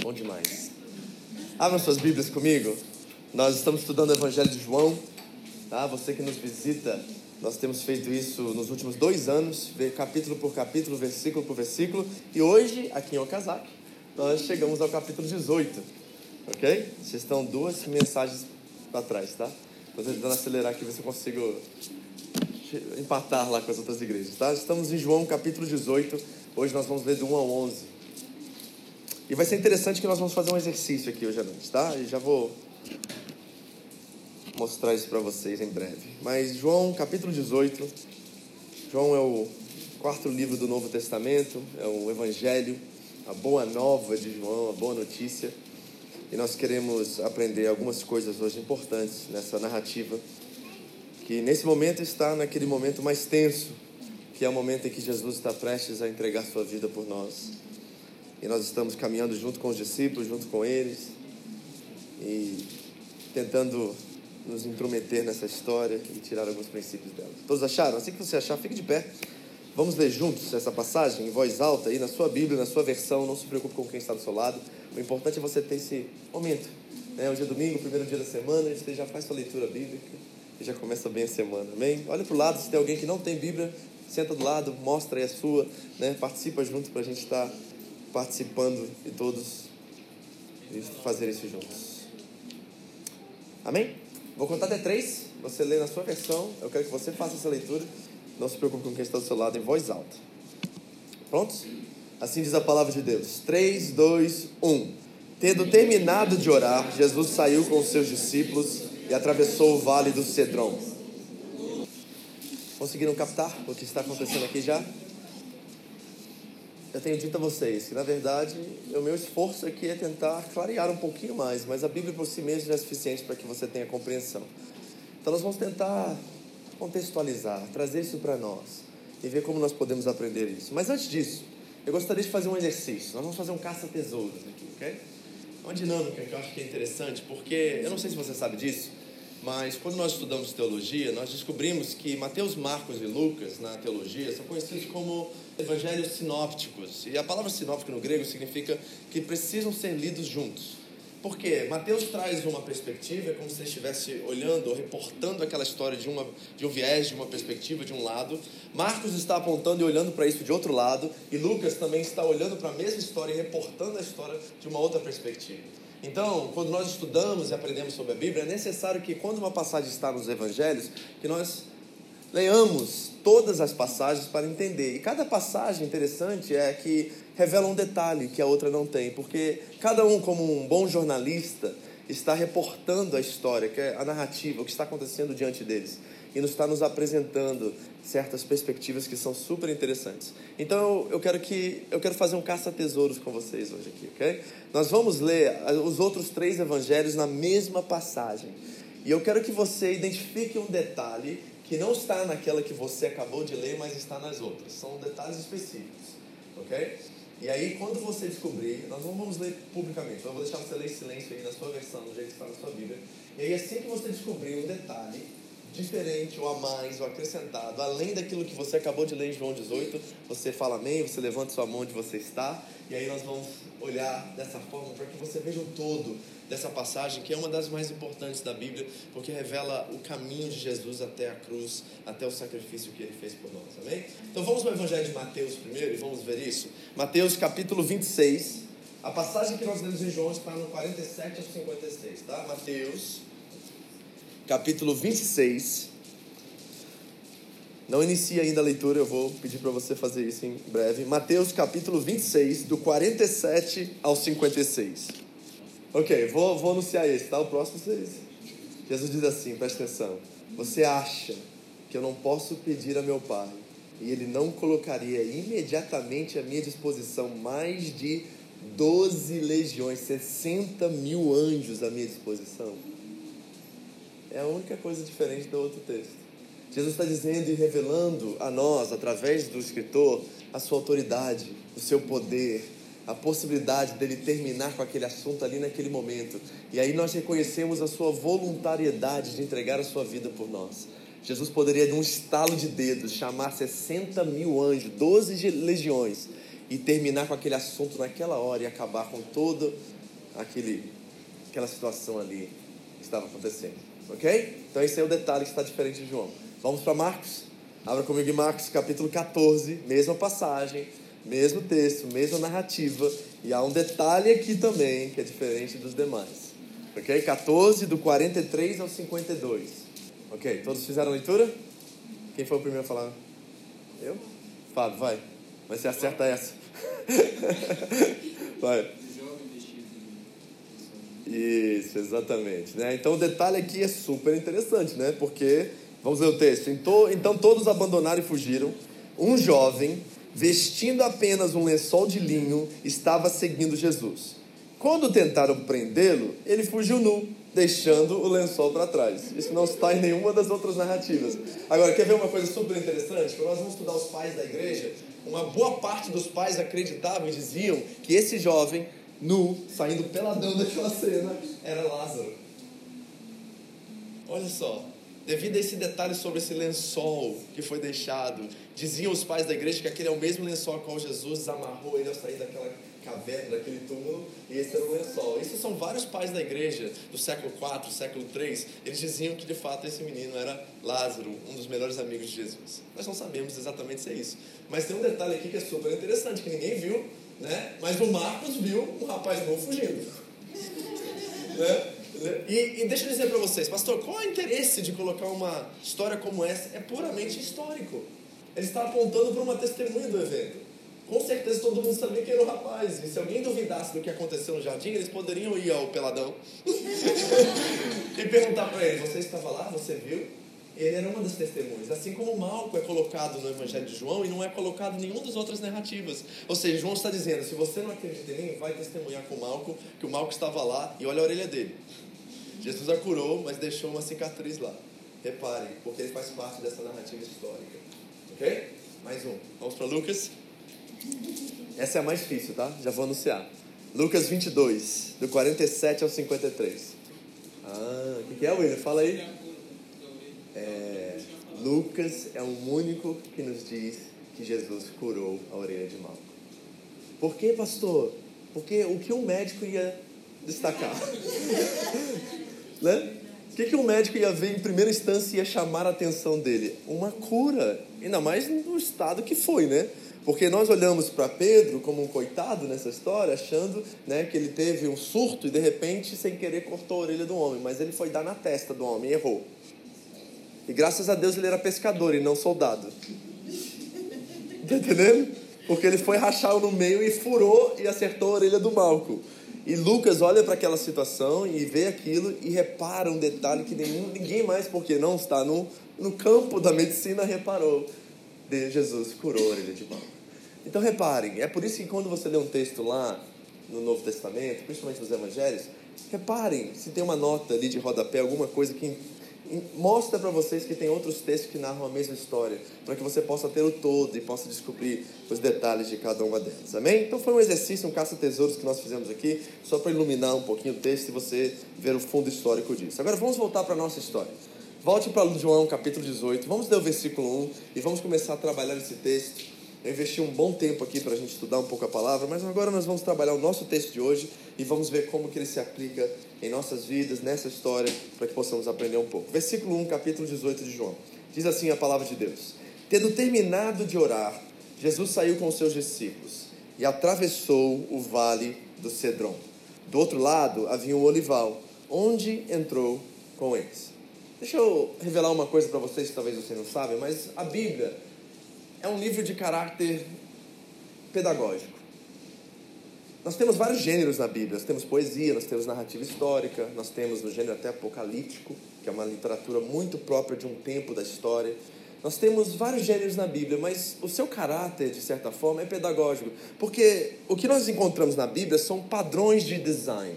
Bom demais. Abram suas Bíblias comigo. Nós estamos estudando o Evangelho de João. Tá? Você que nos visita, nós temos feito isso nos últimos dois anos, capítulo por capítulo, versículo por versículo. E hoje, aqui em Okazaki, nós chegamos ao capítulo 18. Ok? Vocês estão duas mensagens para trás, tá? Estou tentando acelerar aqui, ver se eu consigo empatar lá com as outras igrejas, tá? Estamos em João capítulo 18. Hoje nós vamos ler do 1 ao 11. E vai ser interessante que nós vamos fazer um exercício aqui hoje à noite, tá? E já vou mostrar isso para vocês em breve. Mas João, capítulo 18. João é o quarto livro do Novo Testamento, é o Evangelho, a boa nova de João, a boa notícia. E nós queremos aprender algumas coisas hoje importantes nessa narrativa, que nesse momento está naquele momento mais tenso, que é o momento em que Jesus está prestes a entregar sua vida por nós. E nós estamos caminhando junto com os discípulos, junto com eles, e tentando nos intrometer nessa história e tirar alguns princípios dela. Todos acharam? Assim que você achar, fique de pé. Vamos ler juntos essa passagem em voz alta aí na sua Bíblia, na sua versão. Não se preocupe com quem está do seu lado. O importante é você ter esse momento. Né? Hoje é domingo, primeiro dia da semana, você já faz sua leitura bíblica e já começa bem a semana. Amém? Olha para o lado, se tem alguém que não tem Bíblia, senta do lado, mostra aí a sua, né? participa junto para a gente estar participando e todos fazer isso juntos. Amém? Vou contar até três. Você lê na sua versão. Eu quero que você faça essa leitura. Não se preocupe com quem está do seu lado em voz alta. Prontos? Assim diz a palavra de Deus. 3, 2, 1. Tendo terminado de orar, Jesus saiu com os seus discípulos e atravessou o vale do Cedron. Conseguiram captar o que está acontecendo aqui já? Eu tenho dito a vocês que, na verdade, o meu esforço aqui é tentar clarear um pouquinho mais, mas a Bíblia por si mesma já é suficiente para que você tenha compreensão. Então, nós vamos tentar contextualizar, trazer isso para nós e ver como nós podemos aprender isso. Mas antes disso, eu gostaria de fazer um exercício. Nós vamos fazer um caça-tesouros aqui, ok? Uma dinâmica que eu acho que é interessante, porque eu não sei se você sabe disso, mas quando nós estudamos teologia, nós descobrimos que Mateus, Marcos e Lucas, na teologia, são conhecidos como evangelhos sinópticos. E a palavra sinóptico no grego significa que precisam ser lidos juntos. Por quê? Mateus traz uma perspectiva, é como se você estivesse olhando ou reportando aquela história de, uma, de um viés, de uma perspectiva, de um lado. Marcos está apontando e olhando para isso de outro lado. E Lucas também está olhando para a mesma história e reportando a história de uma outra perspectiva. Então, quando nós estudamos e aprendemos sobre a Bíblia, é necessário que, quando uma passagem está nos evangelhos, que nós Leiamos todas as passagens para entender. E cada passagem interessante é que revela um detalhe que a outra não tem, porque cada um, como um bom jornalista, está reportando a história, que é a narrativa, o que está acontecendo diante deles, e nos está nos apresentando certas perspectivas que são super interessantes. Então eu quero que eu quero fazer um caça-tesouros com vocês hoje aqui, ok? Nós vamos ler os outros três evangelhos na mesma passagem. E eu quero que você identifique um detalhe que não está naquela que você acabou de ler, mas está nas outras. São detalhes específicos, ok? E aí, quando você descobrir, nós não vamos ler publicamente, eu vou deixar você ler em silêncio aí na sua versão, do jeito que está na sua Bíblia. E aí, assim que você descobrir um detalhe diferente ou a mais ou acrescentado, além daquilo que você acabou de ler em João 18, você fala amém, você levanta sua mão onde você está, e aí nós vamos olhar dessa forma para que você veja o todo dessa passagem, que é uma das mais importantes da Bíblia, porque revela o caminho de Jesus até a cruz, até o sacrifício que ele fez por nós, amém? Então vamos para o Evangelho de Mateus primeiro e vamos ver isso. Mateus capítulo 26, a passagem que nós lemos em João está no 47 ao 56, tá? Mateus capítulo 26. Não inicia ainda a leitura, eu vou pedir para você fazer isso em breve. Mateus capítulo 26, do 47 ao 56. Ok, vou, vou anunciar esse, tá? O próximo vocês. Jesus diz assim, presta atenção. Você acha que eu não posso pedir a meu Pai e ele não colocaria imediatamente à minha disposição mais de 12 legiões, 60 mil anjos à minha disposição? É a única coisa diferente do outro texto. Jesus está dizendo e revelando a nós, através do escritor, a sua autoridade, o seu poder, a possibilidade dele terminar com aquele assunto ali naquele momento. E aí nós reconhecemos a sua voluntariedade de entregar a sua vida por nós. Jesus poderia, de um estalo de dedos, chamar 60 mil anjos, 12 legiões, e terminar com aquele assunto naquela hora e acabar com toda aquele, aquela situação ali que estava acontecendo. Ok? Então esse é o detalhe que está diferente de João. Vamos para Marcos? Abra comigo em Marcos capítulo 14, mesma passagem, mesmo texto, mesma narrativa. E há um detalhe aqui também que é diferente dos demais. Ok? 14, do 43 ao 52. Ok? Todos fizeram a leitura? Quem foi o primeiro a falar? Eu? Fábio, vai. Mas você acerta essa. vai. Isso, exatamente. Né? Então o detalhe aqui é super interessante, né? Porque, vamos ler o texto. Então, todos abandonaram e fugiram. Um jovem, vestindo apenas um lençol de linho, estava seguindo Jesus. Quando tentaram prendê-lo, ele fugiu nu, deixando o lençol para trás. Isso não está em nenhuma das outras narrativas. Agora, quer ver uma coisa super interessante? Quando nós vamos estudar os pais da igreja, uma boa parte dos pais acreditavam e diziam que esse jovem nu, saindo peladão daquela cena, era Lázaro. Olha só, devido a esse detalhe sobre esse lençol que foi deixado, diziam os pais da igreja que aquele é o mesmo lençol ao qual Jesus amarrou ele ao sair daquela caverna, daquele túmulo, e esse era o lençol. Esses são vários pais da igreja do século IV, século III, eles diziam que de fato esse menino era Lázaro, um dos melhores amigos de Jesus. Nós não sabemos exatamente se é isso. Mas tem um detalhe aqui que é super interessante, que ninguém viu, né? Mas o Marcos viu um rapaz novo fugindo. né? E, e, deixa eu dizer para vocês, pastor, qual é o interesse de colocar uma história como essa? É puramente histórico. Ele está apontando para uma testemunha do evento. Com certeza todo mundo sabia quem era o rapaz. E se alguém duvidasse do que aconteceu no jardim, eles poderiam ir ao peladão e perguntar para ele: Você estava lá? Você viu? Ele era uma das testemunhas. Assim como Malco é colocado no Evangelho de João e não é colocado em nenhuma das outras narrativas. Ou seja, João está dizendo: se você não acredita em mim, vai testemunhar com Malco que o Malco estava lá e olha a orelha dele. Jesus a curou, mas deixou uma cicatriz lá. Reparem, porque ele faz parte dessa narrativa histórica. Ok? Mais um. Vamos para Lucas. Essa é a mais difícil, tá? Já vou anunciar. Lucas 22, do 47 ao 53. Ah, o que, que é, William? Fala aí. É, Lucas é o único que nos diz que Jesus curou a orelha de Malco. Por que, pastor? Porque o que um médico ia destacar? né? O que, que um médico ia ver em primeira instância e ia chamar a atenção dele? Uma cura. Ainda mais no estado que foi, né? Porque nós olhamos para Pedro como um coitado nessa história, achando né, que ele teve um surto e de repente, sem querer, cortou a orelha do homem. Mas ele foi dar na testa do homem e errou. E graças a Deus ele era pescador e não soldado. Tá entendendo? Porque ele foi rachar no meio e furou e acertou a orelha do Malco. E Lucas olha para aquela situação e vê aquilo e repara um detalhe que nenhum, ninguém mais, porque não está no, no campo da medicina, reparou. De Jesus curou a orelha de Malco. Então reparem, é por isso que quando você lê um texto lá no Novo Testamento, principalmente nos Evangelhos, reparem se tem uma nota ali de rodapé, alguma coisa que mostra para vocês que tem outros textos que narram a mesma história, para que você possa ter o todo e possa descobrir os detalhes de cada uma delas. Amém? Então foi um exercício, um caça-tesouros que nós fizemos aqui, só para iluminar um pouquinho o texto e você ver o fundo histórico disso. Agora vamos voltar para a nossa história. Volte para João capítulo 18, vamos ler o versículo 1 e vamos começar a trabalhar esse texto eu investi um bom tempo aqui para a gente estudar um pouco a palavra, mas agora nós vamos trabalhar o nosso texto de hoje e vamos ver como que ele se aplica em nossas vidas, nessa história, para que possamos aprender um pouco. Versículo 1, capítulo 18 de João. Diz assim a palavra de Deus: Tendo terminado de orar, Jesus saiu com seus discípulos e atravessou o vale do Cedron. Do outro lado havia um olival, onde entrou com eles. Deixa eu revelar uma coisa para vocês que talvez vocês não sabem, mas a Bíblia é um livro de caráter pedagógico. Nós temos vários gêneros na Bíblia. Nós temos poesia, nós temos narrativa histórica, nós temos o gênero até apocalíptico, que é uma literatura muito própria de um tempo da história. Nós temos vários gêneros na Bíblia, mas o seu caráter, de certa forma, é pedagógico. Porque o que nós encontramos na Bíblia são padrões de design.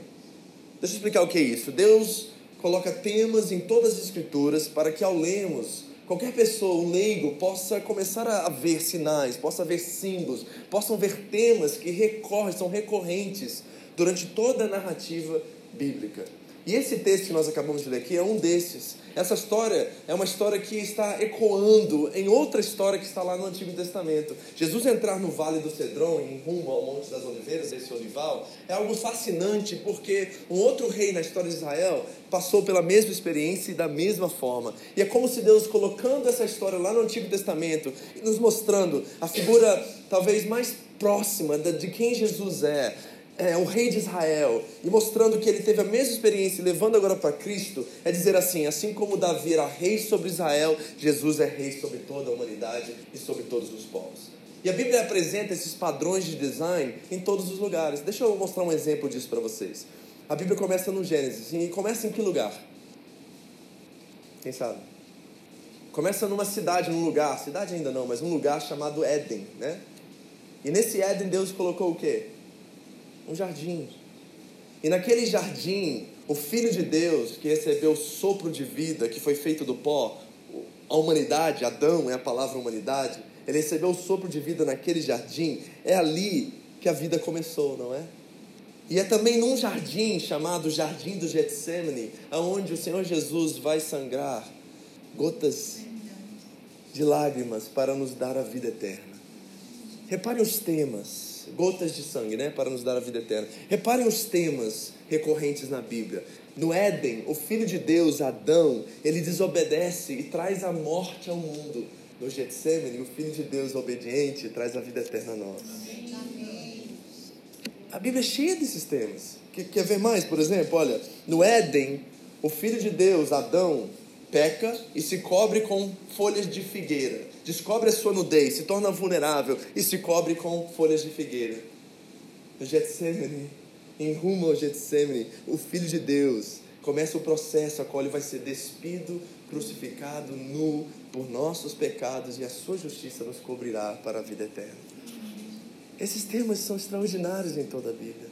Deixa eu explicar o que é isso. Deus coloca temas em todas as Escrituras para que, ao lermos, qualquer pessoa, um leigo, possa começar a ver sinais, possa ver símbolos, possam ver temas que recorrem, são recorrentes durante toda a narrativa bíblica. E esse texto que nós acabamos de ler aqui é um desses. Essa história é uma história que está ecoando em outra história que está lá no Antigo Testamento. Jesus entrar no Vale do Cedron, em rumo ao Monte das Oliveiras, esse olival, é algo fascinante porque um outro rei na história de Israel passou pela mesma experiência e da mesma forma. E é como se Deus colocando essa história lá no Antigo Testamento e nos mostrando a figura talvez mais próxima de quem Jesus é, é, o rei de Israel e mostrando que ele teve a mesma experiência, levando agora para Cristo, é dizer assim: assim como Davi era rei sobre Israel, Jesus é rei sobre toda a humanidade e sobre todos os povos. E a Bíblia apresenta esses padrões de design em todos os lugares. Deixa eu mostrar um exemplo disso para vocês. A Bíblia começa no Gênesis. E começa em que lugar? Quem sabe? Começa numa cidade, num lugar, cidade ainda não, mas um lugar chamado Éden, né? E nesse Éden Deus colocou o quê? Um jardim. E naquele jardim, o Filho de Deus, que recebeu o sopro de vida, que foi feito do pó, a humanidade, Adão é a palavra humanidade, ele recebeu o sopro de vida naquele jardim, é ali que a vida começou, não é? E é também num jardim chamado Jardim do Getsemane, aonde o Senhor Jesus vai sangrar gotas de lágrimas para nos dar a vida eterna. Repare os temas gotas de sangue, né, para nos dar a vida eterna. Reparem os temas recorrentes na Bíblia. No Éden, o filho de Deus, Adão, ele desobedece e traz a morte ao mundo. No Getsemane, o filho de Deus obediente traz a vida eterna a nós. A Bíblia é cheia desses temas. Quer ver mais, por exemplo? Olha, no Éden, o filho de Deus, Adão, peca e se cobre com folhas de figueira. Descobre a sua nudez, se torna vulnerável e se cobre com folhas de figueira. No Getsemane, em rumo ao Getsemane, o Filho de Deus começa o processo a qual ele vai ser despido, crucificado, nu por nossos pecados e a sua justiça nos cobrirá para a vida eterna. Esses temas são extraordinários em toda a Bíblia.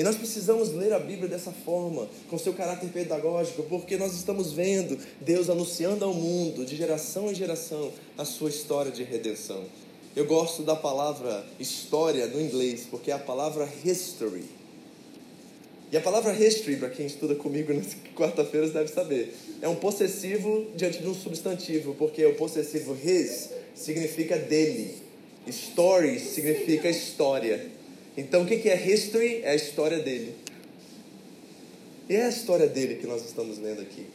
E nós precisamos ler a Bíblia dessa forma, com seu caráter pedagógico, porque nós estamos vendo Deus anunciando ao mundo, de geração em geração, a sua história de redenção. Eu gosto da palavra história no inglês, porque é a palavra history. E a palavra history, para quem estuda comigo nas quarta-feiras deve saber, é um possessivo diante de um substantivo, porque o possessivo his significa dele, story significa história. Então, o que é history? É a história dele. E é a história dele que nós estamos lendo aqui.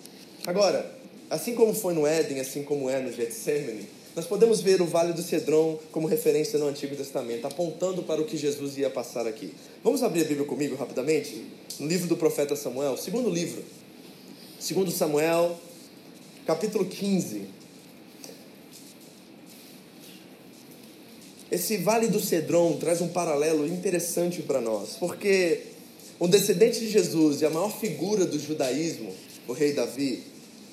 Agora, assim como foi no Éden, assim como é no Getsemane, nós podemos ver o Vale do Cedron como referência no Antigo Testamento, apontando para o que Jesus ia passar aqui. Vamos abrir a Bíblia comigo rapidamente? No livro do profeta Samuel, segundo livro. Segundo Samuel, capítulo 15. Esse Vale do Cedron traz um paralelo interessante para nós, porque um descendente de Jesus e a maior figura do judaísmo, o rei Davi,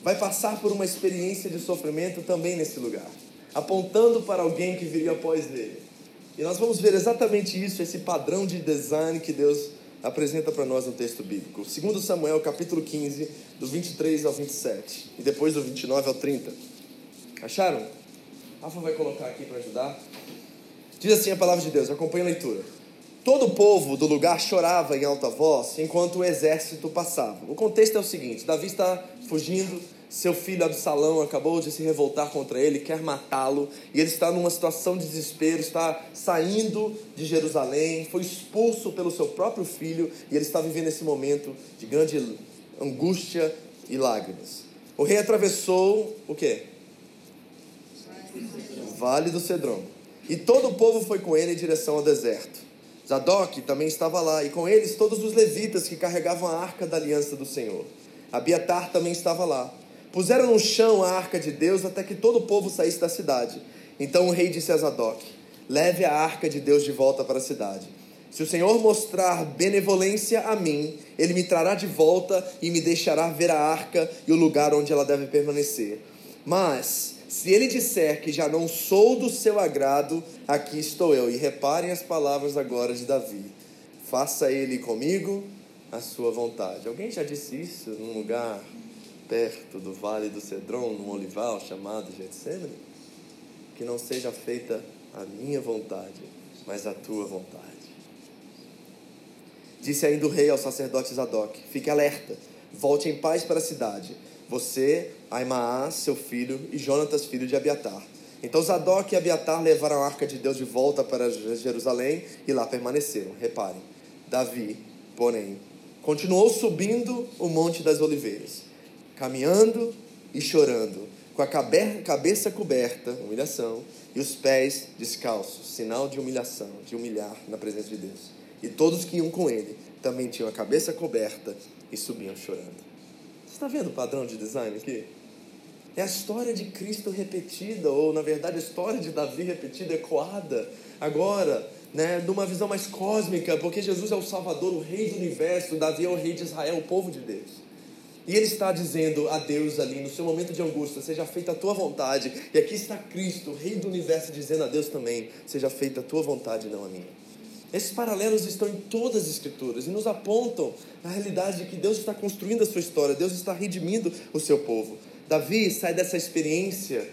vai passar por uma experiência de sofrimento também nesse lugar, apontando para alguém que viria após ele. E nós vamos ver exatamente isso, esse padrão de design que Deus apresenta para nós no texto bíblico. Segundo Samuel, capítulo 15, do 23 ao 27, e depois do 29 ao 30. Acharam? Rafa vai colocar aqui para ajudar. Diz assim a palavra de Deus, acompanha a leitura. Todo o povo do lugar chorava em alta voz enquanto o exército passava. O contexto é o seguinte: Davi está fugindo, seu filho Absalão acabou de se revoltar contra ele, quer matá-lo, e ele está numa situação de desespero, está saindo de Jerusalém, foi expulso pelo seu próprio filho, e ele está vivendo esse momento de grande angústia e lágrimas. O rei atravessou o quê? Vale do Cedrão. E todo o povo foi com ele em direção ao deserto. Zadok também estava lá, e com eles todos os levitas que carregavam a arca da aliança do Senhor. Abiatar também estava lá. Puseram no chão a arca de Deus até que todo o povo saísse da cidade. Então o rei disse a Zadok: Leve a arca de Deus de volta para a cidade. Se o Senhor mostrar benevolência a mim, ele me trará de volta e me deixará ver a arca e o lugar onde ela deve permanecer. Mas, se ele disser que já não sou do seu agrado, aqui estou eu. E reparem as palavras agora de Davi: faça ele comigo a sua vontade. Alguém já disse isso num lugar perto do Vale do Cedron, num olival chamado Getsemane? Que não seja feita a minha vontade, mas a tua vontade. Disse ainda o rei ao sacerdote Zadok: Fique alerta, volte em paz para a cidade. Você, Aimaas, seu filho, e Jonatas, filho de Abiatar. Então Zadok e Abiatar levaram a arca de Deus de volta para Jerusalém e lá permaneceram. Reparem, Davi, porém, continuou subindo o Monte das Oliveiras, caminhando e chorando, com a cabeça coberta, humilhação, e os pés descalços, sinal de humilhação, de humilhar na presença de Deus. E todos que iam com ele também tinham a cabeça coberta e subiam chorando. Está vendo o padrão de design aqui? É a história de Cristo repetida, ou na verdade a história de Davi repetida, ecoada, agora, né, numa visão mais cósmica, porque Jesus é o Salvador, o Rei do universo, Davi é o Rei de Israel, o povo de Deus. E ele está dizendo a Deus ali, no seu momento de angústia, seja feita a tua vontade. E aqui está Cristo, Rei do universo, dizendo a Deus também, seja feita a tua vontade, não a minha. Esses paralelos estão em todas as escrituras e nos apontam a realidade de que Deus está construindo a sua história, Deus está redimindo o seu povo. Davi sai dessa experiência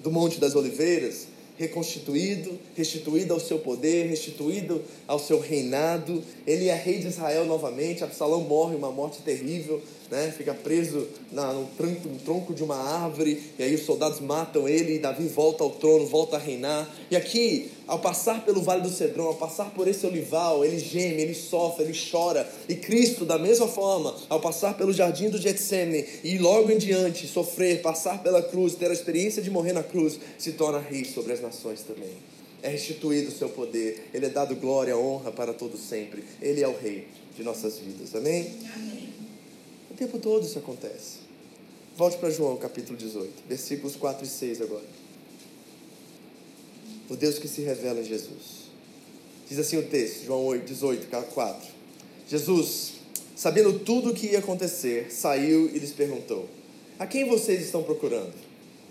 do Monte das Oliveiras reconstituído, restituído ao seu poder, restituído ao seu reinado. Ele é rei de Israel novamente. Absalão morre uma morte terrível, né? fica preso na, no, tronco, no tronco de uma árvore, e aí os soldados matam ele, e Davi volta ao trono, volta a reinar. E aqui, ao passar pelo Vale do Cedrão, ao passar por esse olival, ele geme, ele sofre, ele chora. E Cristo, da mesma forma, ao passar pelo jardim do Getsemane e logo em diante sofrer, passar pela cruz, ter a experiência de morrer na cruz, se torna rei sobre as nações também. É restituído o seu poder, ele é dado glória, honra para todo sempre. Ele é o rei de nossas vidas. Amém? Amém. O tempo todo isso acontece. Volte para João capítulo 18, versículos 4 e 6 agora. O Deus que se revela em Jesus. Diz assim o texto, João 8, 18, 4. Jesus, sabendo tudo o que ia acontecer, saiu e lhes perguntou: A quem vocês estão procurando?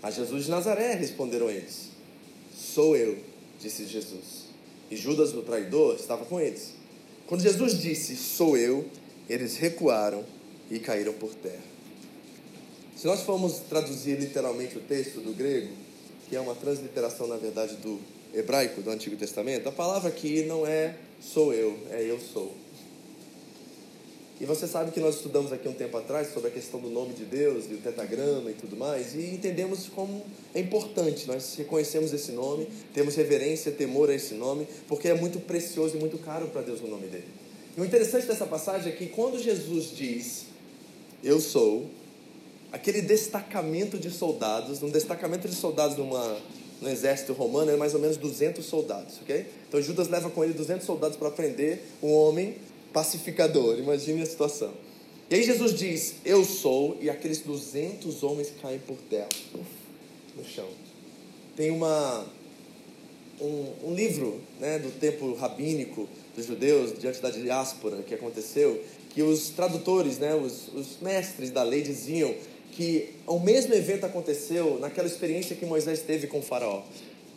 A Jesus de Nazaré, responderam eles. Sou eu, disse Jesus. E Judas, o traidor, estava com eles. Quando Jesus disse: Sou eu, eles recuaram e caíram por terra. Se nós formos traduzir literalmente o texto do grego, que é uma transliteração, na verdade, do hebraico do Antigo Testamento, a palavra aqui não é sou eu, é eu sou. E você sabe que nós estudamos aqui um tempo atrás sobre a questão do nome de Deus, do tetagrama e tudo mais, e entendemos como é importante. Nós reconhecemos esse nome, temos reverência, temor a esse nome, porque é muito precioso e muito caro para Deus o nome dele. E o interessante dessa passagem é que quando Jesus diz eu sou, aquele destacamento de soldados, um destacamento de soldados numa, no exército romano é mais ou menos 200 soldados, ok? Então Judas leva com ele 200 soldados para prender um homem pacificador, imagine a situação. E aí Jesus diz, eu sou, e aqueles 200 homens caem por terra, no chão. Tem uma, um, um livro né, do tempo rabínico dos judeus, diante da diáspora que aconteceu, que os tradutores, né, os, os mestres da lei diziam que o mesmo evento aconteceu naquela experiência que Moisés teve com o faraó.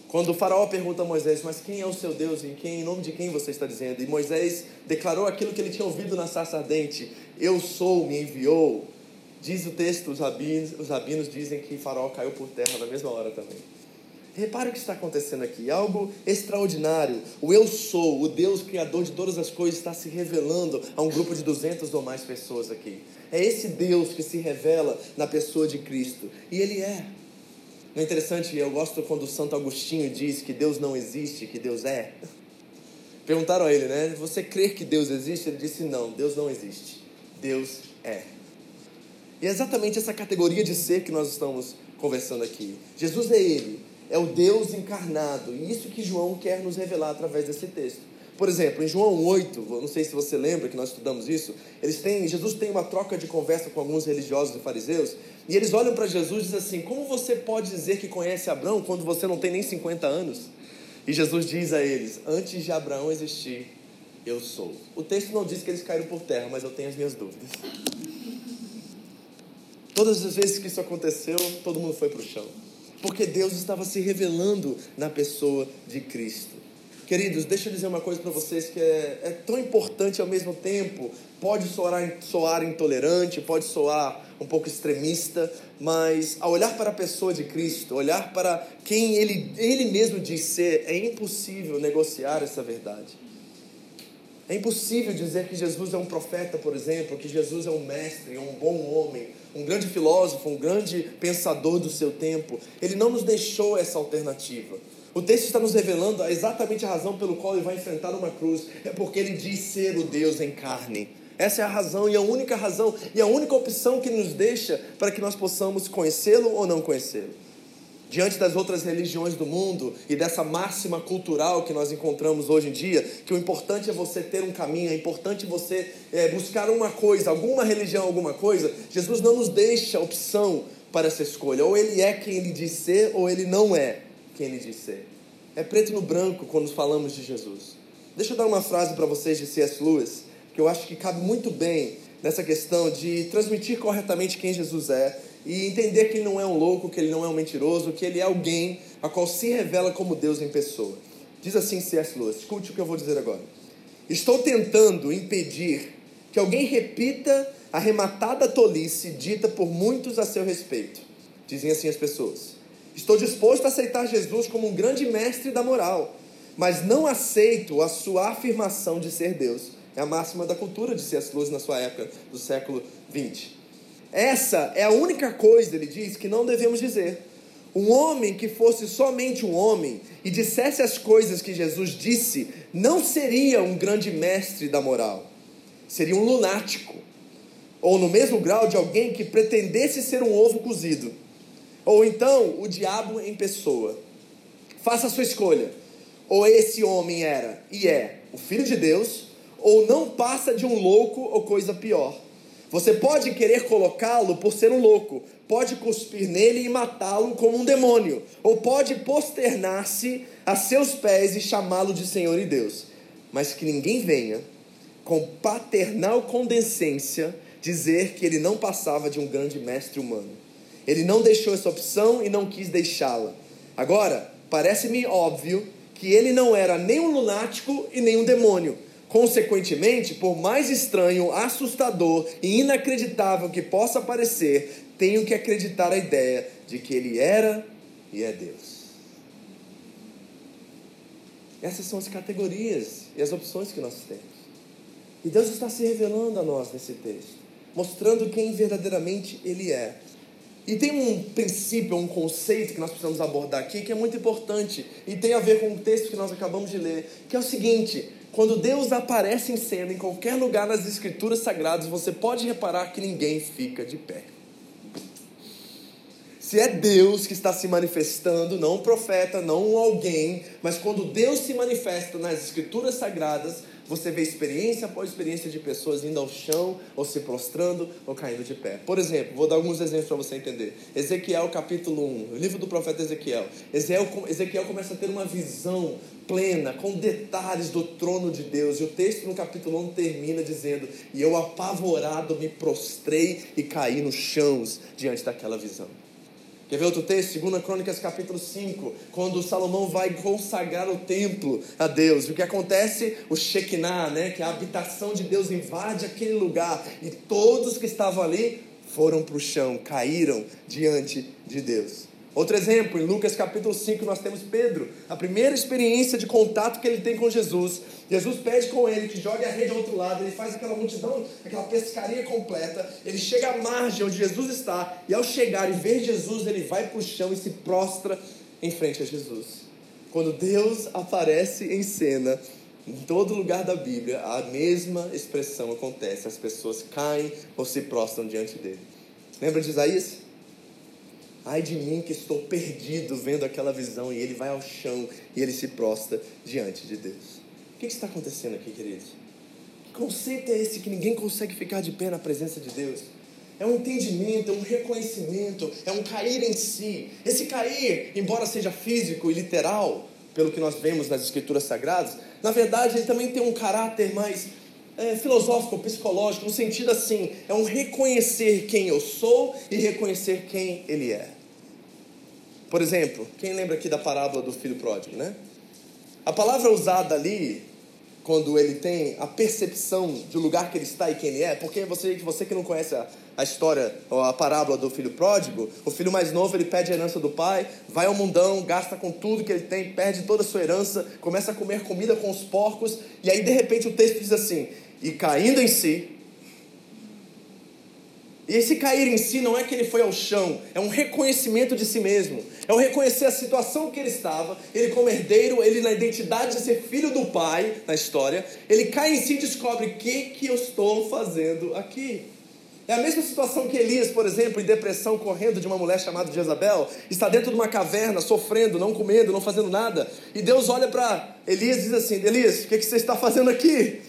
Quando o faraó pergunta a Moisés, mas quem é o seu Deus e quem, em nome de quem você está dizendo? E Moisés declarou aquilo que ele tinha ouvido na sarça ardente: Eu sou, me enviou. Diz o texto, os rabinos, os rabinos dizem que faraó caiu por terra na mesma hora também. Repare o que está acontecendo aqui, algo extraordinário. O eu sou, o Deus criador de todas as coisas, está se revelando a um grupo de 200 ou mais pessoas aqui. É esse Deus que se revela na pessoa de Cristo. E Ele é. Não é interessante, eu gosto quando Santo Agostinho diz que Deus não existe, que Deus é. Perguntaram a ele, né? Você crê que Deus existe? Ele disse: Não, Deus não existe. Deus é. E é exatamente essa categoria de ser que nós estamos conversando aqui. Jesus é Ele, é o Deus encarnado. E isso que João quer nos revelar através desse texto. Por exemplo, em João 8, não sei se você lembra que nós estudamos isso, eles têm, Jesus tem uma troca de conversa com alguns religiosos e fariseus, e eles olham para Jesus e dizem assim: Como você pode dizer que conhece Abraão quando você não tem nem 50 anos? E Jesus diz a eles: Antes de Abraão existir, eu sou. O texto não diz que eles caíram por terra, mas eu tenho as minhas dúvidas. Todas as vezes que isso aconteceu, todo mundo foi para o chão. Porque Deus estava se revelando na pessoa de Cristo. Queridos, deixa eu dizer uma coisa para vocês que é, é, tão importante ao mesmo tempo. Pode soar, soar intolerante, pode soar um pouco extremista, mas ao olhar para a pessoa de Cristo, olhar para quem ele, ele mesmo diz ser, é impossível negociar essa verdade. É impossível dizer que Jesus é um profeta, por exemplo, que Jesus é um mestre, um bom homem, um grande filósofo, um grande pensador do seu tempo. Ele não nos deixou essa alternativa. O texto está nos revelando exatamente a razão pelo qual ele vai enfrentar uma cruz. É porque ele diz ser o Deus em carne. Essa é a razão e a única razão e a única opção que nos deixa para que nós possamos conhecê-lo ou não conhecê-lo. Diante das outras religiões do mundo e dessa máxima cultural que nós encontramos hoje em dia, que o importante é você ter um caminho, é importante você é, buscar uma coisa, alguma religião, alguma coisa, Jesus não nos deixa opção para essa escolha. Ou ele é quem ele diz ser, ou ele não é quem ele diz ser. É preto no branco quando falamos de Jesus. Deixa eu dar uma frase para vocês de C.S. Lewis que eu acho que cabe muito bem nessa questão de transmitir corretamente quem Jesus é e entender que ele não é um louco, que ele não é um mentiroso, que ele é alguém a qual se revela como Deus em pessoa. Diz assim C.S. Lewis, escute o que eu vou dizer agora. Estou tentando impedir que alguém repita a rematada tolice dita por muitos a seu respeito. Dizem assim as pessoas. Estou disposto a aceitar Jesus como um grande mestre da moral, mas não aceito a sua afirmação de ser Deus é a máxima da cultura de C.S. Lewis na sua época, do século XX. Essa é a única coisa, ele diz, que não devemos dizer. Um homem que fosse somente um homem e dissesse as coisas que Jesus disse, não seria um grande mestre da moral. Seria um lunático. Ou no mesmo grau de alguém que pretendesse ser um ovo cozido. Ou então o diabo em pessoa. Faça a sua escolha. Ou esse homem era e é o filho de Deus, ou não passa de um louco ou coisa pior. Você pode querer colocá-lo por ser um louco, pode cuspir nele e matá-lo como um demônio, ou pode posternar-se a seus pés e chamá-lo de Senhor e Deus. Mas que ninguém venha, com paternal condescência, dizer que ele não passava de um grande mestre humano. Ele não deixou essa opção e não quis deixá-la. Agora, parece-me óbvio que ele não era nem um lunático e nem um demônio Consequentemente, por mais estranho, assustador e inacreditável que possa parecer, tenho que acreditar a ideia de que ele era e é Deus. Essas são as categorias e as opções que nós temos. E Deus está se revelando a nós nesse texto, mostrando quem verdadeiramente Ele é. E tem um princípio, um conceito que nós precisamos abordar aqui que é muito importante e tem a ver com o texto que nós acabamos de ler, que é o seguinte: quando Deus aparece em cena em qualquer lugar nas Escrituras Sagradas, você pode reparar que ninguém fica de pé. Se é Deus que está se manifestando, não um profeta, não um alguém, mas quando Deus se manifesta nas Escrituras Sagradas, você vê experiência após experiência de pessoas indo ao chão, ou se prostrando, ou caindo de pé. Por exemplo, vou dar alguns exemplos para você entender. Ezequiel capítulo 1, o livro do profeta Ezequiel. Ezequiel, Ezequiel começa a ter uma visão plena, com detalhes do trono de Deus. E o texto no capítulo 1 termina dizendo: E eu apavorado me prostrei e caí nos chãos diante daquela visão. Quer ver outro texto? 2 Crônicas capítulo 5, quando Salomão vai consagrar o templo a Deus. O que acontece? O Shekinah, né? que é a habitação de Deus invade aquele lugar. E todos que estavam ali foram para o chão, caíram diante de Deus. Outro exemplo, em Lucas capítulo 5, nós temos Pedro, a primeira experiência de contato que ele tem com Jesus. Jesus pede com ele que jogue a rede ao outro lado, ele faz aquela multidão, aquela pescaria completa. Ele chega à margem onde Jesus está, e ao chegar e ver Jesus, ele vai para o chão e se prostra em frente a Jesus. Quando Deus aparece em cena, em todo lugar da Bíblia, a mesma expressão acontece: as pessoas caem ou se prostram diante dele. Lembra de Isaías? Ai de mim que estou perdido vendo aquela visão. E ele vai ao chão e ele se prostra diante de Deus. O que está acontecendo aqui, queridos? Que conceito é esse que ninguém consegue ficar de pé na presença de Deus? É um entendimento, é um reconhecimento, é um cair em si. Esse cair, embora seja físico e literal, pelo que nós vemos nas Escrituras Sagradas, na verdade ele também tem um caráter mais é, filosófico, psicológico, no sentido assim, é um reconhecer quem eu sou e reconhecer quem ele é. Por exemplo, quem lembra aqui da parábola do filho pródigo, né? A palavra usada ali, quando ele tem a percepção do lugar que ele está e quem ele é, porque você, você que não conhece a, a história, ou a parábola do filho pródigo, o filho mais novo ele pede a herança do pai, vai ao mundão, gasta com tudo que ele tem, perde toda a sua herança, começa a comer comida com os porcos, e aí de repente o texto diz assim: e caindo em si, e esse cair em si não é que ele foi ao chão, é um reconhecimento de si mesmo. É um reconhecer a situação que ele estava, ele como herdeiro, ele na identidade de ser filho do pai na história, ele cai em si e descobre o que, que eu estou fazendo aqui. É a mesma situação que Elias, por exemplo, em depressão, correndo de uma mulher chamada Jezabel, está dentro de uma caverna, sofrendo, não comendo, não fazendo nada. E Deus olha para Elias e diz assim: Elias, o que, que você está fazendo aqui?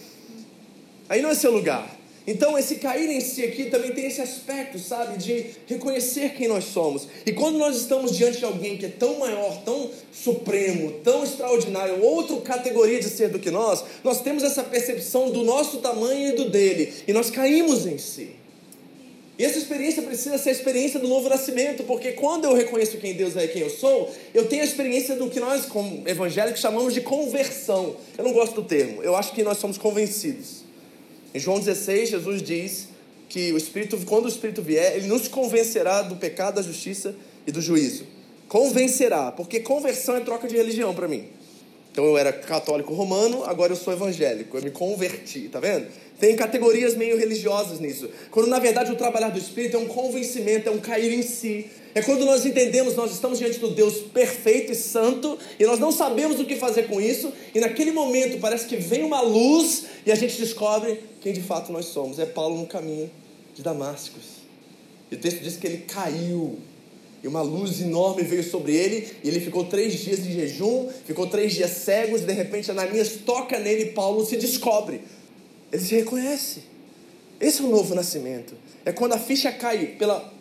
Aí não é seu lugar. Então, esse cair em si aqui também tem esse aspecto, sabe, de reconhecer quem nós somos. E quando nós estamos diante de alguém que é tão maior, tão supremo, tão extraordinário, outra categoria de ser do que nós, nós temos essa percepção do nosso tamanho e do dele, e nós caímos em si. E essa experiência precisa ser a experiência do novo nascimento, porque quando eu reconheço quem Deus é e quem eu sou, eu tenho a experiência do que nós, como evangélicos, chamamos de conversão. Eu não gosto do termo, eu acho que nós somos convencidos. Em João 16, Jesus diz que o Espírito, quando o Espírito vier, ele nos convencerá do pecado, da justiça e do juízo. Convencerá, porque conversão é troca de religião para mim. Então eu era católico romano, agora eu sou evangélico, eu me converti, tá vendo? Tem categorias meio religiosas nisso. Quando na verdade o trabalhar do Espírito é um convencimento, é um cair em si. É quando nós entendemos, nós estamos diante do Deus perfeito e santo, e nós não sabemos o que fazer com isso, e naquele momento parece que vem uma luz e a gente descobre quem de fato nós somos. É Paulo no caminho de Damascus. E o texto diz que ele caiu e uma luz enorme veio sobre ele, e ele ficou três dias de jejum, ficou três dias cegos, e de repente Ananias toca nele e Paulo se descobre. Ele se reconhece. Esse é o novo nascimento. É quando a ficha cai pela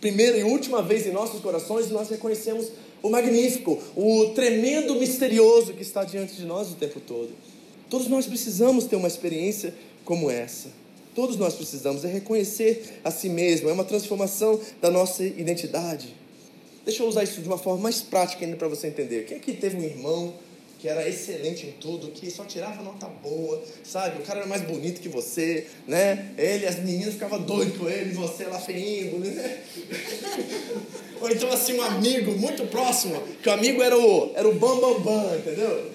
primeira e última vez em nossos corações nós reconhecemos o magnífico, o tremendo misterioso que está diante de nós o tempo todo. Todos nós precisamos ter uma experiência como essa. Todos nós precisamos é reconhecer a si mesmo, é uma transformação da nossa identidade. Deixa eu usar isso de uma forma mais prática ainda para você entender. Quem aqui teve um irmão que era excelente em tudo, que só tirava nota boa, sabe? O cara era mais bonito que você, né? Ele, as meninas ficavam doidas com ele, você lá feinho, né? Ou então assim, um amigo muito próximo, que o amigo era o, era o bam, bam, bam, entendeu?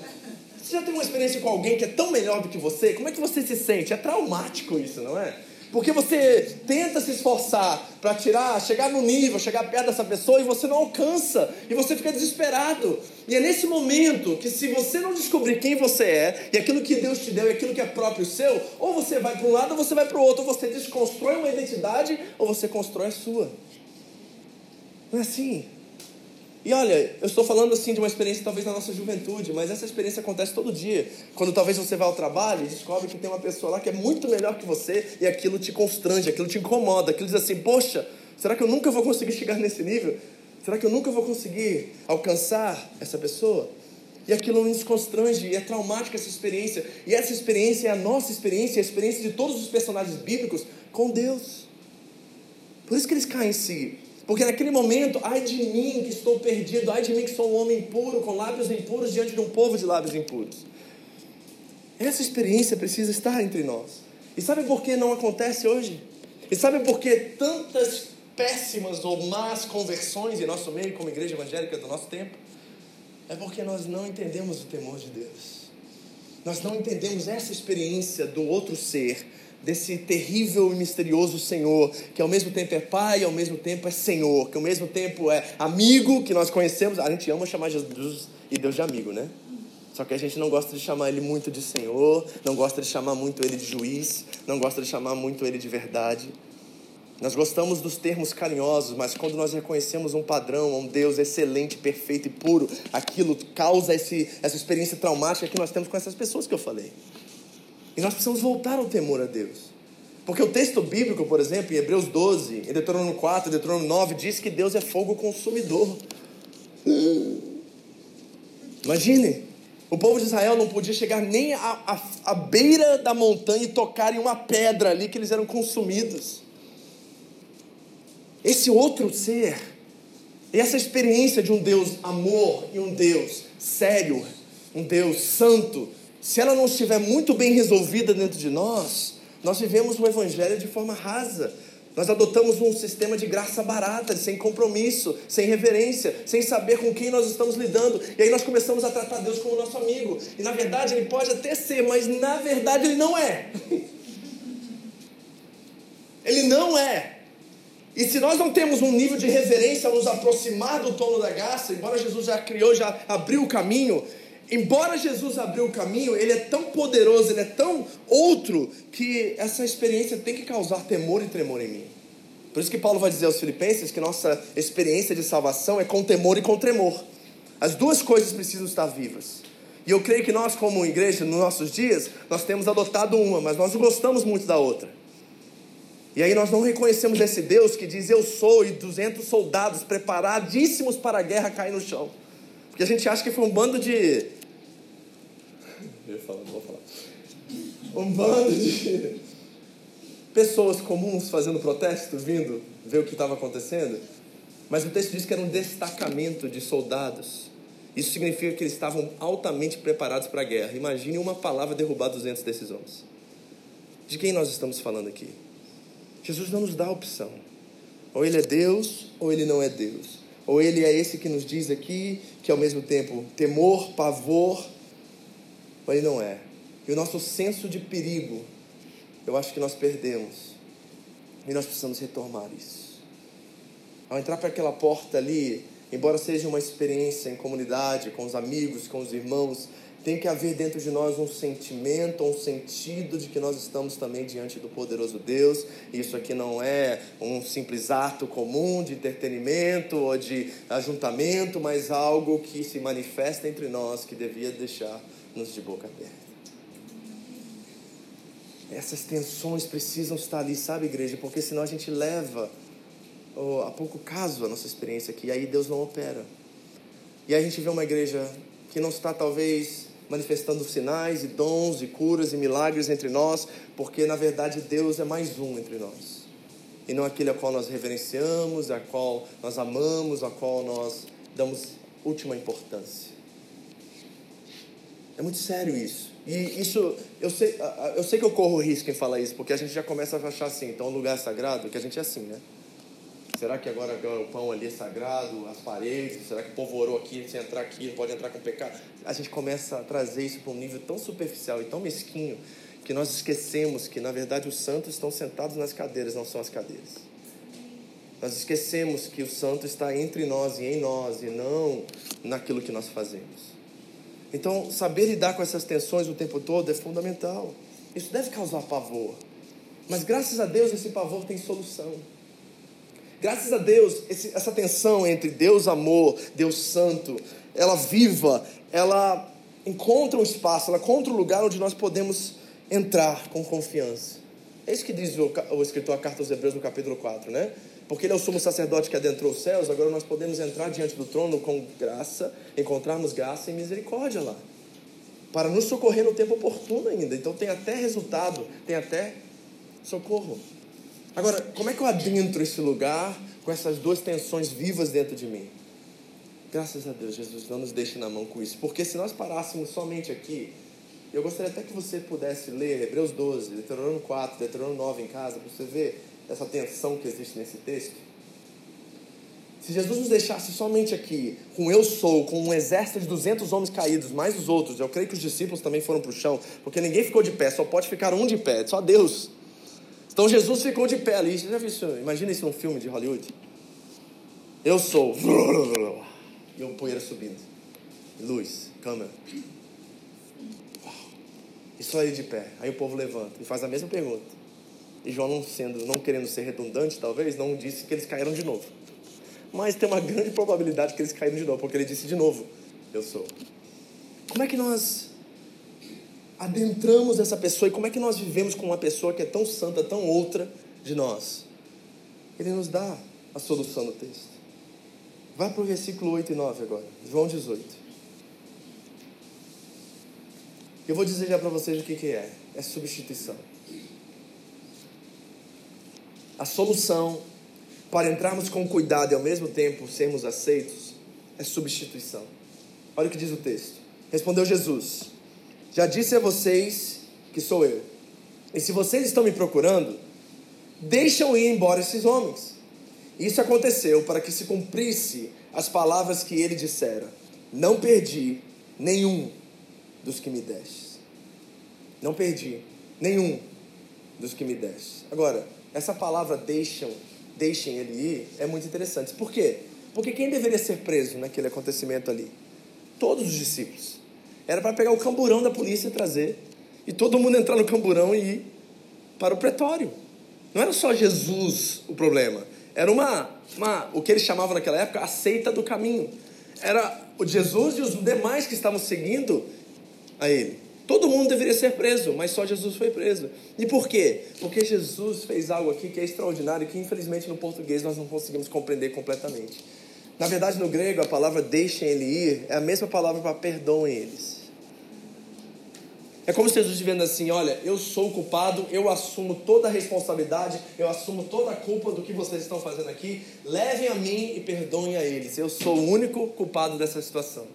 Você já tem uma experiência com alguém que é tão melhor do que você? Como é que você se sente? É traumático isso, não é? Porque você tenta se esforçar para tirar, chegar no nível, chegar perto dessa pessoa e você não alcança, e você fica desesperado. E é nesse momento que se você não descobrir quem você é, e aquilo que Deus te deu, e aquilo que é próprio seu, ou você vai para um lado ou você vai para o outro, ou você desconstrói uma identidade ou você constrói a sua. Não é assim? E olha, eu estou falando assim de uma experiência talvez na nossa juventude, mas essa experiência acontece todo dia. Quando talvez você vai ao trabalho e descobre que tem uma pessoa lá que é muito melhor que você e aquilo te constrange, aquilo te incomoda, aquilo diz assim: Poxa, será que eu nunca vou conseguir chegar nesse nível? Será que eu nunca vou conseguir alcançar essa pessoa? E aquilo nos constrange, e é traumática essa experiência. E essa experiência é a nossa experiência, a experiência de todos os personagens bíblicos com Deus. Por isso que eles caem em si. Porque naquele momento, ai de mim que estou perdido, ai de mim que sou um homem impuro, com lábios impuros diante de um povo de lábios impuros. Essa experiência precisa estar entre nós. E sabe por que não acontece hoje? E sabe por que tantas péssimas ou más conversões em nosso meio, como igreja evangélica do nosso tempo? É porque nós não entendemos o temor de Deus. Nós não entendemos essa experiência do outro ser desse terrível e misterioso Senhor, que ao mesmo tempo é Pai, ao mesmo tempo é Senhor, que ao mesmo tempo é amigo, que nós conhecemos. A gente ama chamar Jesus e Deus de amigo, né? Só que a gente não gosta de chamar ele muito de Senhor, não gosta de chamar muito ele de juiz, não gosta de chamar muito ele de verdade. Nós gostamos dos termos carinhosos, mas quando nós reconhecemos um padrão, um Deus excelente, perfeito e puro, aquilo causa esse, essa experiência traumática que nós temos com essas pessoas que eu falei. E nós precisamos voltar ao temor a Deus. Porque o texto bíblico, por exemplo, em Hebreus 12, em Deuteronômio 4, Deuteronômio 9, diz que Deus é fogo consumidor. Imagine, O povo de Israel não podia chegar nem à, beira da montanha e tocar em uma pedra ali que eles eram consumidos. Esse outro ser, essa experiência de um Deus amor e um Deus sério, um Deus santo, se ela não estiver muito bem resolvida dentro de nós, nós vivemos o Evangelho de forma rasa. Nós adotamos um sistema de graça barata, sem compromisso, sem reverência, sem saber com quem nós estamos lidando. E aí nós começamos a tratar Deus como nosso amigo. E na verdade ele pode até ser, mas na verdade ele não é. Ele não é. E se nós não temos um nível de reverência ao nos aproximar do trono da graça, embora Jesus já criou, já abriu o caminho, embora Jesus abriu o caminho, ele é tão poderoso, ele é tão outro, que essa experiência tem que causar temor e tremor em mim. Por isso que Paulo vai dizer aos Filipenses que nossa experiência de salvação é com temor e com tremor. As duas coisas precisam estar vivas. E eu creio que nós, como igreja, nos nossos dias, nós temos adotado uma, mas nós gostamos muito da outra. E aí nós não reconhecemos esse Deus que diz eu sou e 200 soldados preparadíssimos para a guerra caem no chão. Porque a gente acha que foi um bando de. Eu falo, não vou falar. Um bando de pessoas comuns fazendo protesto, vindo ver o que estava acontecendo. Mas o texto diz que era um destacamento de soldados. Isso significa que eles estavam altamente preparados para a guerra. Imagine uma palavra derrubar 200 desses homens. De quem nós estamos falando aqui? Jesus não nos dá opção. Ou ele é Deus, ou ele não é Deus. Ou ele é esse que nos diz aqui, que ao mesmo tempo temor, pavor, ou ele não é. E o nosso senso de perigo, eu acho que nós perdemos. E nós precisamos retomar isso. Ao entrar para aquela porta ali, embora seja uma experiência em comunidade, com os amigos, com os irmãos, tem que haver dentro de nós um sentimento, um sentido de que nós estamos também diante do poderoso Deus. Isso aqui não é um simples ato comum de entretenimento ou de ajuntamento, mas algo que se manifesta entre nós que devia deixar-nos de boca aberta. Essas tensões precisam estar ali, sabe, igreja? Porque senão a gente leva oh, a pouco caso a nossa experiência aqui, e aí Deus não opera. E aí a gente vê uma igreja que não está talvez manifestando sinais e dons e curas e milagres entre nós, porque na verdade Deus é mais um entre nós. E não aquele a qual nós reverenciamos, a qual nós amamos, a qual nós damos última importância. É muito sério isso. E isso, eu sei, eu sei que eu corro risco em falar isso, porque a gente já começa a achar assim, então um lugar sagrado, que a gente é assim, né? Será que agora o pão ali é sagrado, as paredes? Será que o povo orou aqui, se entrar aqui, não pode entrar com pecado? A gente começa a trazer isso para um nível tão superficial e tão mesquinho que nós esquecemos que, na verdade, os santos estão sentados nas cadeiras, não são as cadeiras. Nós esquecemos que o santo está entre nós e em nós e não naquilo que nós fazemos. Então, saber lidar com essas tensões o tempo todo é fundamental. Isso deve causar pavor. Mas graças a Deus esse pavor tem solução. Graças a Deus, esse, essa tensão entre Deus amor, Deus santo, ela viva, ela encontra um espaço, ela encontra um lugar onde nós podemos entrar com confiança. É isso que diz o, o escritor a carta aos Hebreus no capítulo 4, né? Porque ele é o sumo sacerdote que adentrou os céus, agora nós podemos entrar diante do trono com graça, encontrarmos graça e misericórdia lá. Para nos socorrer no tempo oportuno ainda. Então tem até resultado, tem até socorro. Agora, como é que eu adentro esse lugar com essas duas tensões vivas dentro de mim? Graças a Deus, Jesus não nos deixe na mão com isso. Porque se nós parássemos somente aqui, eu gostaria até que você pudesse ler Hebreus 12, Deuteronômio 4, Deuteronômio 9 em casa, para você ver essa tensão que existe nesse texto. Se Jesus nos deixasse somente aqui, com eu sou, com um exército de 200 homens caídos, mais os outros, eu creio que os discípulos também foram para o chão, porque ninguém ficou de pé, só pode ficar um de pé, só Deus. Então Jesus ficou de pé ali. Você já viu isso? Imagina isso num filme de Hollywood. Eu sou. E o poeira subindo. Luz, câmera. E só ele de pé. Aí o povo levanta e faz a mesma pergunta. E João, não, sendo, não querendo ser redundante, talvez, não disse que eles caíram de novo. Mas tem uma grande probabilidade que eles caíram de novo, porque ele disse de novo: Eu sou. Como é que nós adentramos essa pessoa e como é que nós vivemos com uma pessoa que é tão santa, tão outra de nós? Ele nos dá a solução no texto. Vai para o versículo 8 e 9 agora, João 18. Eu vou dizer já para vocês o que, que é: é substituição. A solução para entrarmos com cuidado e ao mesmo tempo sermos aceitos é substituição. Olha o que diz o texto. Respondeu Jesus: Já disse a vocês que sou eu. E se vocês estão me procurando, deixam ir embora esses homens. Isso aconteceu para que se cumprisse as palavras que ele dissera: Não perdi nenhum dos que me deste. Não perdi nenhum dos que me deste. Agora, essa palavra deixam, deixem ele ir é muito interessante. Por quê? Porque quem deveria ser preso naquele acontecimento ali? Todos os discípulos. Era para pegar o camburão da polícia e trazer. E todo mundo entrar no camburão e ir para o pretório. Não era só Jesus o problema. Era uma, uma o que eles chamavam naquela época a seita do caminho. Era o Jesus e os demais que estavam seguindo a ele. Todo mundo deveria ser preso, mas só Jesus foi preso. E por quê? Porque Jesus fez algo aqui que é extraordinário, que infelizmente no português nós não conseguimos compreender completamente. Na verdade, no grego, a palavra deixem ele ir é a mesma palavra para perdoem eles. É como se Jesus dizendo assim: Olha, eu sou o culpado, eu assumo toda a responsabilidade, eu assumo toda a culpa do que vocês estão fazendo aqui. Levem a mim e perdoem a eles. Eu sou o único culpado dessa situação.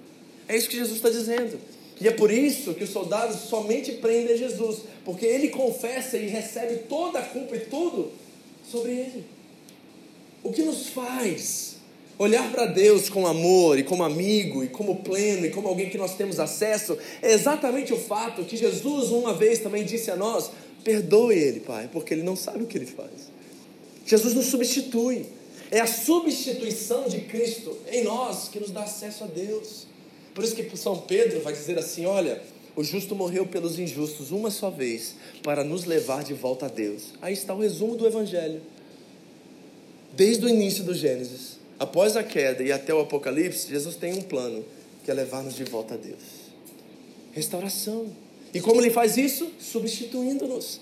É isso que Jesus está dizendo. E é por isso que os soldados somente prendem Jesus, porque ele confessa e recebe toda a culpa e tudo sobre ele. O que nos faz olhar para Deus com amor e como amigo e como pleno e como alguém que nós temos acesso é exatamente o fato que Jesus uma vez também disse a nós: perdoe ele, Pai, porque ele não sabe o que ele faz. Jesus nos substitui. É a substituição de Cristo em nós que nos dá acesso a Deus. Por isso que São Pedro vai dizer assim: olha, o justo morreu pelos injustos uma só vez para nos levar de volta a Deus. Aí está o resumo do Evangelho. Desde o início do Gênesis, após a queda e até o Apocalipse, Jesus tem um plano que é levar-nos de volta a Deus. Restauração. E como ele faz isso? Substituindo-nos.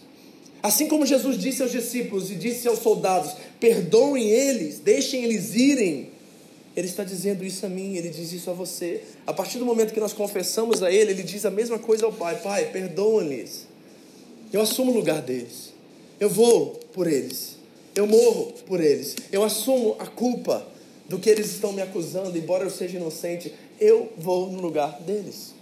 Assim como Jesus disse aos discípulos e disse aos soldados: perdoem eles, deixem eles irem ele está dizendo isso a mim, ele diz isso a você. A partir do momento que nós confessamos a Ele, Ele diz a mesma coisa ao Pai: Pai, perdoa-lhes. Eu assumo o lugar deles. Eu vou por eles. Eu morro por eles. Eu assumo a culpa do que eles estão me acusando, embora eu seja inocente. Eu vou no lugar deles.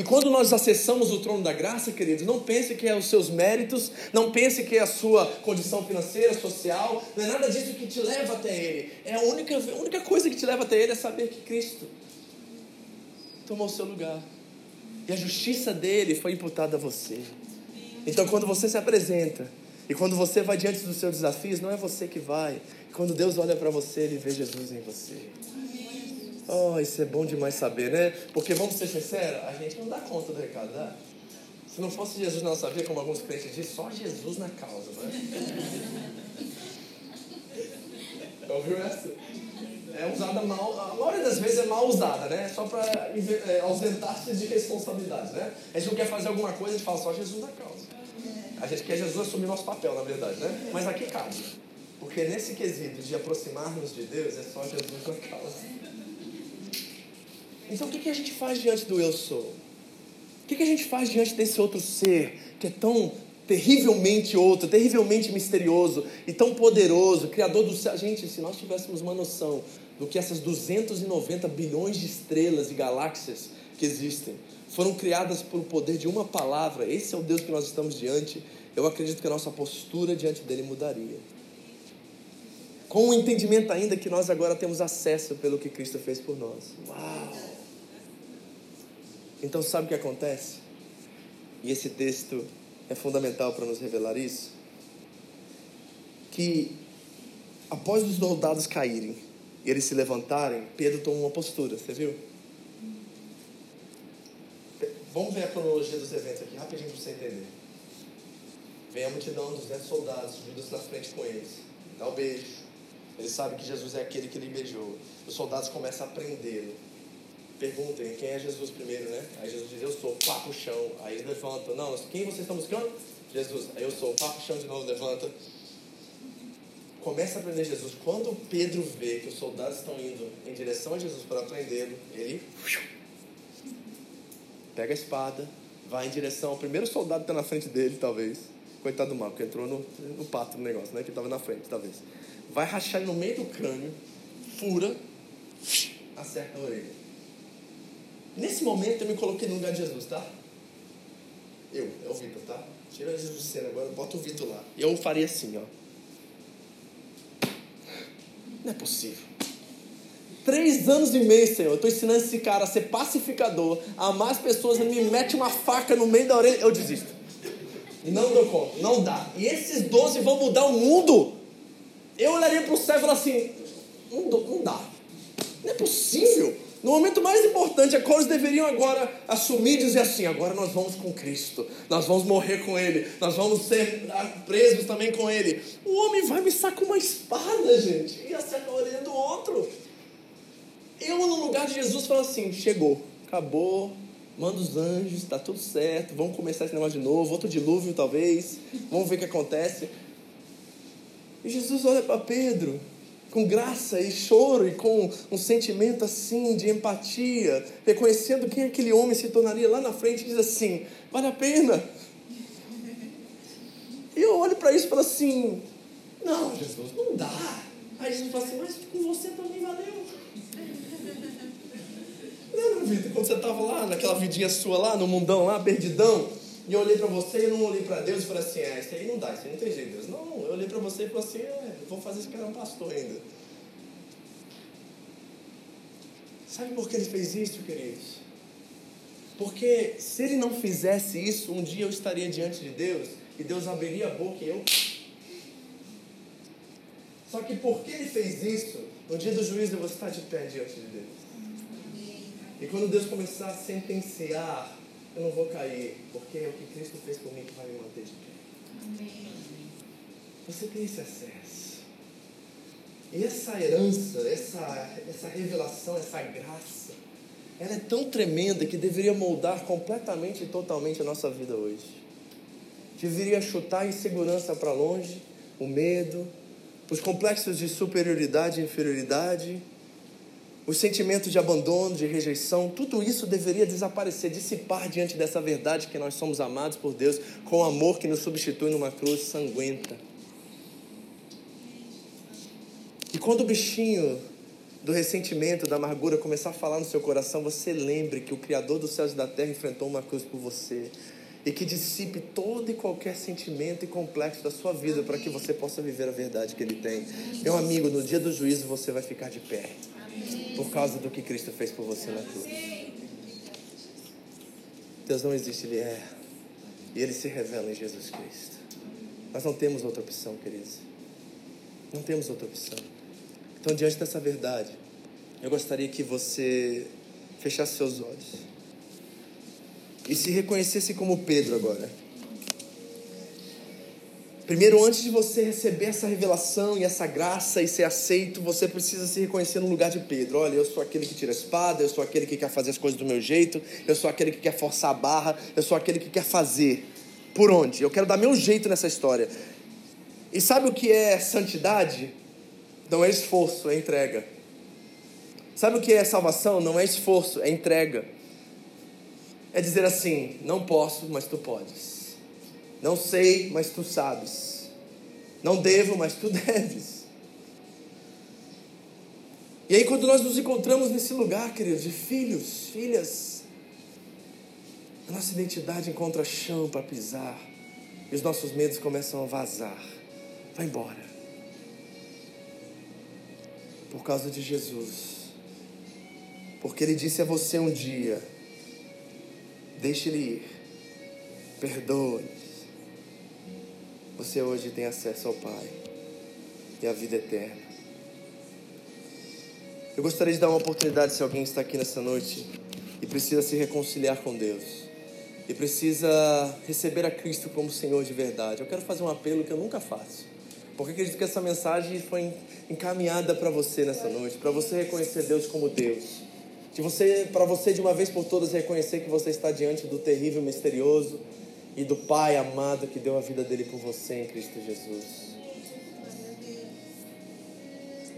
E quando nós acessamos o trono da graça, queridos, não pense que é os seus méritos, não pense que é a sua condição financeira, social, não é nada disso que te leva até Ele. É a única, a única coisa que te leva até Ele é saber que Cristo tomou o seu lugar. E a justiça dele foi imputada a você. Então, quando você se apresenta e quando você vai diante dos seus desafios, não é você que vai. Quando Deus olha para você, Ele vê Jesus em você. Oh, isso é bom demais saber, né? Porque vamos ser sinceros, a gente não dá conta do recado, dá? Se não fosse Jesus na nossa vida, como alguns crentes dizem, só Jesus na causa, né? Ouviu essa? É usada mal, a maioria das vezes é mal usada, né? Só para é, ausentar-se de responsabilidade, né? A gente não quer fazer alguma coisa, a gente fala só Jesus na causa. A gente quer Jesus assumir nosso papel, na verdade, né? Mas aqui cabe. Porque nesse quesito de aproximar-nos de Deus, é só Jesus na causa. Então o que, que a gente faz diante do eu sou? O que, que a gente faz diante desse outro ser que é tão terrivelmente outro, terrivelmente misterioso e tão poderoso, criador do céu? Gente, se nós tivéssemos uma noção do que essas 290 bilhões de estrelas e galáxias que existem foram criadas por o poder de uma palavra, esse é o Deus que nós estamos diante, eu acredito que a nossa postura diante dele mudaria. Com o entendimento ainda que nós agora temos acesso pelo que Cristo fez por nós. Uau! Então, sabe o que acontece? E esse texto é fundamental para nos revelar isso. Que após os soldados caírem e eles se levantarem, Pedro tomou uma postura, você viu? Vamos ver a cronologia dos eventos aqui, rapidinho para você entender. Vem a multidão, 200 soldados, Judas na frente com eles. Dá o um beijo. Ele sabe que Jesus é aquele que ele beijou. Os soldados começam a prendê-lo perguntem quem é Jesus primeiro, né? Aí Jesus diz, eu sou, pá pro chão. Aí eles levantam, não, quem vocês estão buscando? Jesus. Aí eu sou, pá pro chão de novo, levanta. Começa a aprender Jesus. Quando Pedro vê que os soldados estão indo em direção a Jesus para prendê-lo, ele pega a espada, vai em direção ao primeiro soldado que está na frente dele, talvez. Coitado do Marco, que entrou no, no pato do negócio, né? Que estava na frente, talvez. Vai rachar no meio do crânio, fura, acerta a orelha. Nesse momento eu me coloquei no lugar de Jesus, tá? Eu, é o Vitor, tá? Tira Jesus de cena agora, bota o Vitor lá. Eu faria assim, ó. Não é possível. Três anos e meio, Senhor. Eu estou ensinando esse cara a ser pacificador, a amar as pessoas, ele me mete uma faca no meio da orelha, eu desisto. Não dou conta, não dá. E esses doze vão mudar o mundo. Eu olharia para o céu e falaria assim: não, não dá. Não é possível. No momento mais importante, a eles deveriam agora assumir e dizer assim: agora nós vamos com Cristo, nós vamos morrer com Ele, nós vamos ser presos também com Ele. O homem vai me sacar uma espada, gente, e acerta a orelha do outro. Eu, no lugar de Jesus, falo assim: chegou, acabou, manda os anjos, está tudo certo, vamos começar esse negócio de novo, outro dilúvio talvez, vamos ver o que acontece. E Jesus olha para Pedro com graça e choro e com um sentimento assim de empatia, reconhecendo quem aquele homem se tornaria lá na frente, diz assim: vale a pena. E eu olho para isso e falo assim: não, Jesus, não dá. Aí Jesus fala assim: mas com você também valeu. Lembra, Vitor, quando você estava lá, naquela vidinha sua lá, no mundão lá, perdidão? E eu olhei para você e não olhei para Deus e falei assim: é, isso aí não dá, isso aí não tem jeito, Deus. Não, eu olhei para você e falei assim: é, vou fazer esse cara um pastor ainda. Sabe por que ele fez isso, queridos? Porque se ele não fizesse isso, um dia eu estaria diante de Deus e Deus abriria a boca e eu. Só que porque ele fez isso, no dia do juízo eu vou estar de pé diante de Deus. E quando Deus começar a sentenciar, eu não vou cair, porque é o que Cristo fez por mim que vai me manter de pé. Você tem esse acesso. E essa herança, essa, essa revelação, essa graça, ela é tão tremenda que deveria moldar completamente e totalmente a nossa vida hoje. Deveria chutar a insegurança para longe, o medo, os complexos de superioridade e inferioridade, os sentimentos de abandono, de rejeição, tudo isso deveria desaparecer, dissipar diante dessa verdade que nós somos amados por Deus com o amor que nos substitui numa cruz sanguenta. E quando o bichinho do ressentimento, da amargura começar a falar no seu coração, você lembre que o Criador dos céus e da terra enfrentou uma cruz por você e que dissipe todo e qualquer sentimento e complexo da sua vida para que você possa viver a verdade que Ele tem. Meu amigo, no dia do juízo você vai ficar de pé por causa do que Cristo fez por você na cruz. Deus não existe, Ele é. E Ele se revela em Jesus Cristo. Nós não temos outra opção, queridos. Não temos outra opção. Então, diante dessa verdade, eu gostaria que você fechasse seus olhos e se reconhecesse como Pedro agora. Primeiro, antes de você receber essa revelação e essa graça e ser aceito, você precisa se reconhecer no lugar de Pedro. Olha, eu sou aquele que tira a espada, eu sou aquele que quer fazer as coisas do meu jeito, eu sou aquele que quer forçar a barra, eu sou aquele que quer fazer. Por onde? Eu quero dar meu jeito nessa história. E sabe o que é santidade? Não é esforço, é entrega. Sabe o que é salvação? Não é esforço, é entrega. É dizer assim: não posso, mas tu podes. Não sei, mas tu sabes. Não devo, mas tu deves. E aí, quando nós nos encontramos nesse lugar, queridos, de filhos, filhas, a nossa identidade encontra chão para pisar e os nossos medos começam a vazar. Vai embora. Por causa de Jesus. Porque Ele disse a você um dia: deixe Ele ir, perdoe você hoje tem acesso ao Pai e à vida eterna. Eu gostaria de dar uma oportunidade se alguém está aqui nessa noite e precisa se reconciliar com Deus e precisa receber a Cristo como Senhor de verdade. Eu quero fazer um apelo que eu nunca faço. Porque acredito que essa mensagem foi encaminhada para você nessa noite, para você reconhecer Deus como Deus. De você, para você de uma vez por todas reconhecer que você está diante do terrível, misterioso, e do Pai amado que deu a vida dele por você em Cristo Jesus.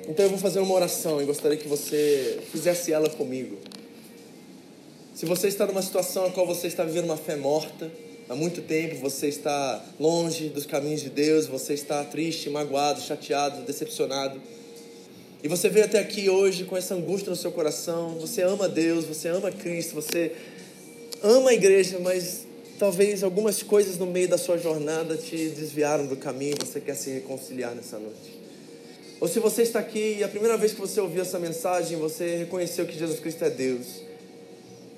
Então eu vou fazer uma oração e gostaria que você fizesse ela comigo. Se você está numa situação em qual você está vivendo uma fé morta, há muito tempo você está longe dos caminhos de Deus, você está triste, magoado, chateado, decepcionado. E você veio até aqui hoje com essa angústia no seu coração. Você ama Deus, você ama Cristo, você ama a igreja, mas talvez algumas coisas no meio da sua jornada te desviaram do caminho, você quer se reconciliar nessa noite. Ou se você está aqui e a primeira vez que você ouviu essa mensagem, você reconheceu que Jesus Cristo é Deus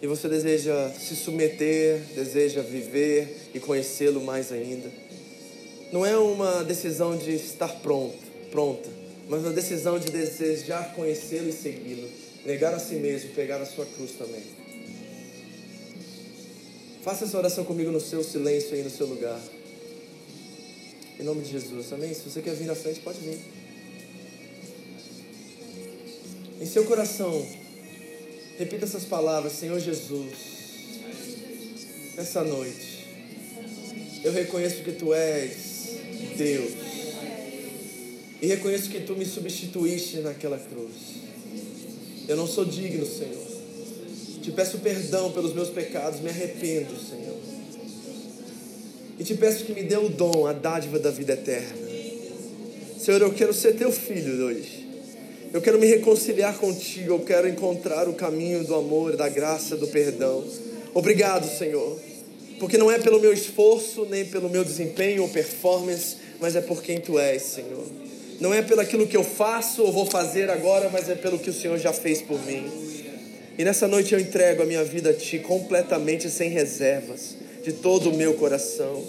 e você deseja se submeter, deseja viver e conhecê-lo mais ainda. Não é uma decisão de estar pronto, pronta, mas uma decisão de desejar conhecê-lo e segui-lo, negar a si mesmo, pegar a sua cruz também. Faça essa oração comigo no seu silêncio aí no seu lugar. Em nome de Jesus, amém? Se você quer vir à frente, pode vir. Em seu coração, Repita essas palavras, Senhor Jesus. Nessa noite, eu reconheço que Tu és Deus. E reconheço que Tu me substituíste naquela cruz. Eu não sou digno, Senhor. Te peço perdão pelos meus pecados, me arrependo, Senhor. E te peço que me dê o dom, a dádiva da vida eterna. Senhor, eu quero ser teu filho hoje. Eu quero me reconciliar contigo, eu quero encontrar o caminho do amor, da graça, do perdão. Obrigado, Senhor, porque não é pelo meu esforço, nem pelo meu desempenho ou performance, mas é por quem tu és, Senhor. Não é pelo aquilo que eu faço ou vou fazer agora, mas é pelo que o Senhor já fez por mim. E nessa noite eu entrego a minha vida a Ti completamente sem reservas, de todo o meu coração.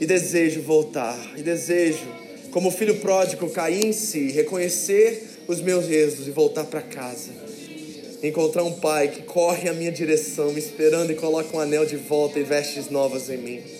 E desejo voltar, e desejo, como filho pródigo, cair em si, reconhecer os meus erros e voltar para casa. Encontrar um pai que corre a minha direção, me esperando e coloca um anel de volta e vestes novas em mim.